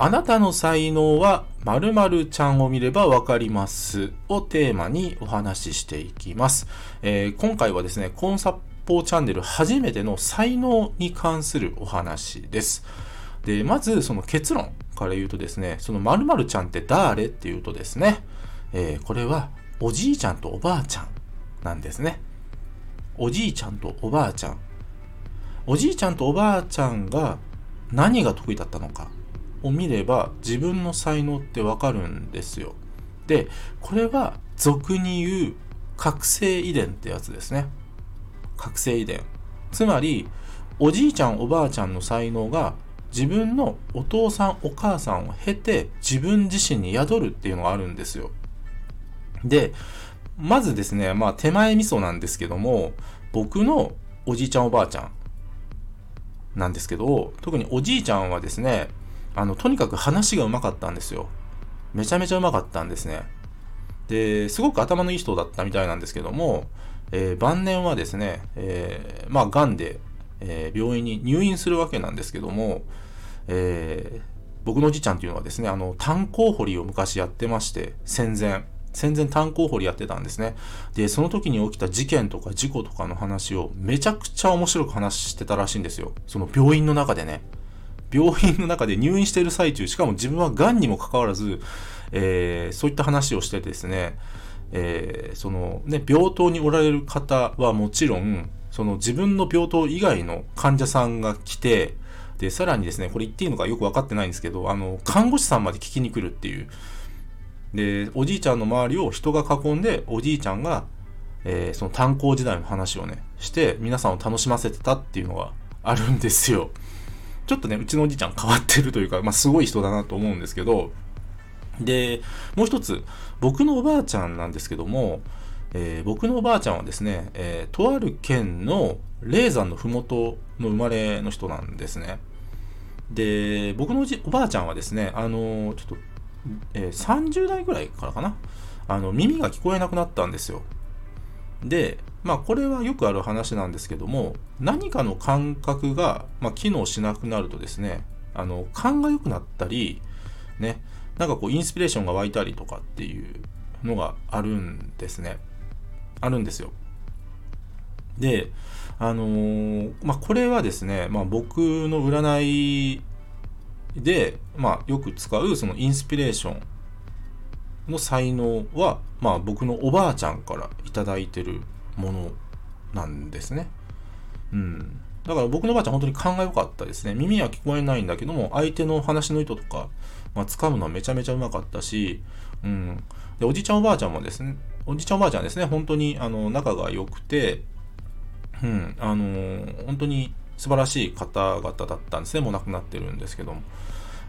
あなたの才能は〇〇ちゃんを見ればわかりますをテーマにお話ししていきます。えー今回はですね、コンサポーチャンネル初めての才能に関するお話です。で、まずその結論から言うとですね、その〇〇ちゃんって誰っていうとですね、えーこれはおじいちゃんとおばあちゃんなんですね。おじいちゃんとおばあちゃん。おじいちゃんとおばあちゃんが何が得意だったのかを見れば自分の才能ってわかるんですよ。で、これは俗に言う覚醒遺伝ってやつですね。覚醒遺伝。つまり、おじいちゃんおばあちゃんの才能が自分のお父さんお母さんを経て自分自身に宿るっていうのがあるんですよ。で、まずですね、まあ手前味噌なんですけども、僕のおじいちゃんおばあちゃんなんですけど、特におじいちゃんはですね、あの、とにかく話がうまかったんですよ。めちゃめちゃうまかったんですね。で、すごく頭のいい人だったみたいなんですけども、えー晩年はですね、えーまあ、癌で、えー病院に入院するわけなんですけども、えー僕のおじいちゃんっていうのはですね、あの、炭鉱掘りを昔やってまして、戦前。戦前炭鉱掘りやってたんですね。で、その時に起きた事件とか事故とかの話をめちゃくちゃ面白く話してたらしいんですよ。その病院の中でね。病院の中で入院している最中、しかも自分は癌にもかかわらず、えーそういった話をしてですね、えーそのね、病棟におられる方はもちろん、その自分の病棟以外の患者さんが来て、で、さらにですね、これ言っていいのかよくわかってないんですけど、あの、看護師さんまで聞きに来るっていう。で、おじいちゃんの周りを人が囲んで、おじいちゃんが、えーその炭鉱時代の話をね、して、皆さんを楽しませてたっていうのがあるんですよ。ちょっとね、うちのおじいちゃん変わってるというか、まあ、すごい人だなと思うんですけど、で、もう一つ、僕のおばあちゃんなんですけども、えー僕のおばあちゃんはですね、えーとある県の霊山のふもとの生まれの人なんですね。で、僕のおじおばあちゃんはですね、あのーちょっと、え30代ぐらいからかな、あの、耳が聞こえなくなったんですよ。で、まあこれはよくある話なんですけども、何かの感覚が、まあ、機能しなくなるとですね、あの、勘が良くなったり、ね、なんかこうインスピレーションが湧いたりとかっていうのがあるんですね。あるんですよ。で、あのーまあこれはですね、まあ僕の占いで、まあよく使うそのインスピレーションの才能は、まあ僕のおばあちゃんからいただいてるものなんですね。うん。だから僕のばあちゃん本当に勘が良かったですね。耳は聞こえないんだけども、相手の話の意図とか、まあ、掴むのはめちゃめちゃうまかったし、うん。で、おじちゃんおばあちゃんもですね、おじちゃんおばあちゃんですね、本当にあの仲が良くて、うん、あのー本当に素晴らしい方々だったんですね。もう亡くなってるんですけども。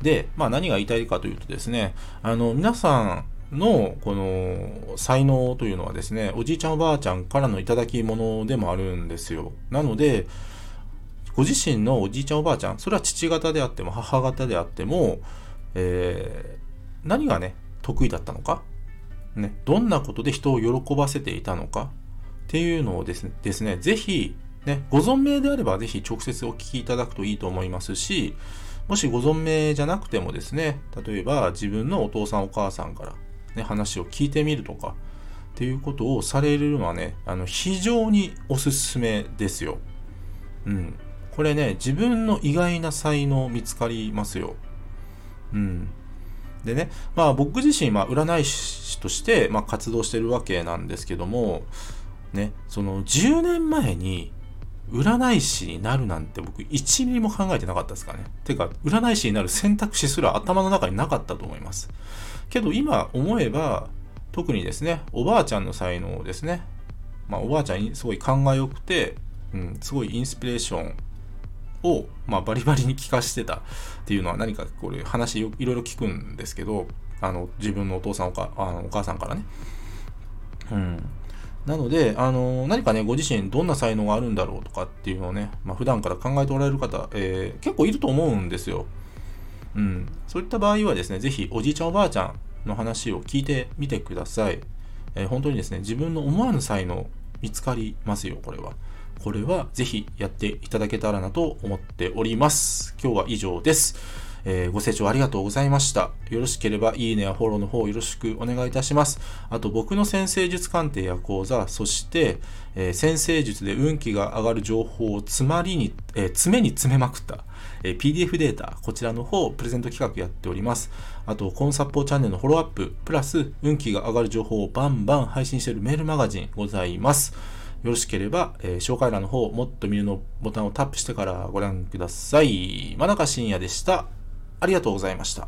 で、まあ何が言いたいかというとですね、あの、皆さんのこの才能というのはですね、おじいちゃんおばあちゃんからの頂き物でもあるんですよ。なので、ご自身のおじいちゃんおばあちゃん、それは父方であっても母方であっても、えー何がね、得意だったのか、ね、どんなことで人を喜ばせていたのかっていうのをですね、ですねぜひ、ね、ご存命であればぜひ直接お聞きいただくといいと思いますし、もしご存命じゃなくてもですね、例えば自分のお父さんお母さんから、ね、話を聞いてみるとか、っていうことをされるのはね、あの、非常におすすめですよ。うん。これね、自分の意外な才能見つかりますよ。うん。でね、まあ僕自身、まあ占い師として、まあ活動してるわけなんですけども、ね、その10年前に占い師になるなんて僕1ミリも考えてなかったですかね。てか、占い師になる選択肢すら頭の中になかったと思います。けど今思えば、特にですね、おばあちゃんの才能ですね。まあおばあちゃんすごい勘が良くて、うん、すごいインスピレーションを、まあ、バリバリに聞かしてたっていうのは何かこれ話いろいろ聞くんですけどあの自分のお父さんおかあのお母さんからねうん。なので、あの何かね、ご自身どんな才能があるんだろうとかっていうのをね、まあ、普段から考えておられる方、えー、結構いると思うんですよ。うん。そういった場合はですね、ぜひおじいちゃんおばあちゃんの話を聞いてみてください。えー、本当にですね、自分の思わぬ才能見つかりますよ、これは。これはぜひやっていただけたらなと思っております。今日は以上です。えー、ご清聴ありがとうございました。よろしければいいねやフォローの方よろしくお願いいたします。あと僕の先生術鑑定や講座、そして、えー、先生術で運気が上がる情報を詰まりに、えー、詰めに詰めまくった、え PDF データ、こちらの方、プレゼント企画やっております。あと、コンサッポーチャンネルのフォローアップ、プラス運気が上がる情報をバンバン配信しているメールマガジンございます。よろしければ、えー、紹介欄の方、もっと見るのボタンをタップしてからご覧ください。真中深也でした。ありがとうございました。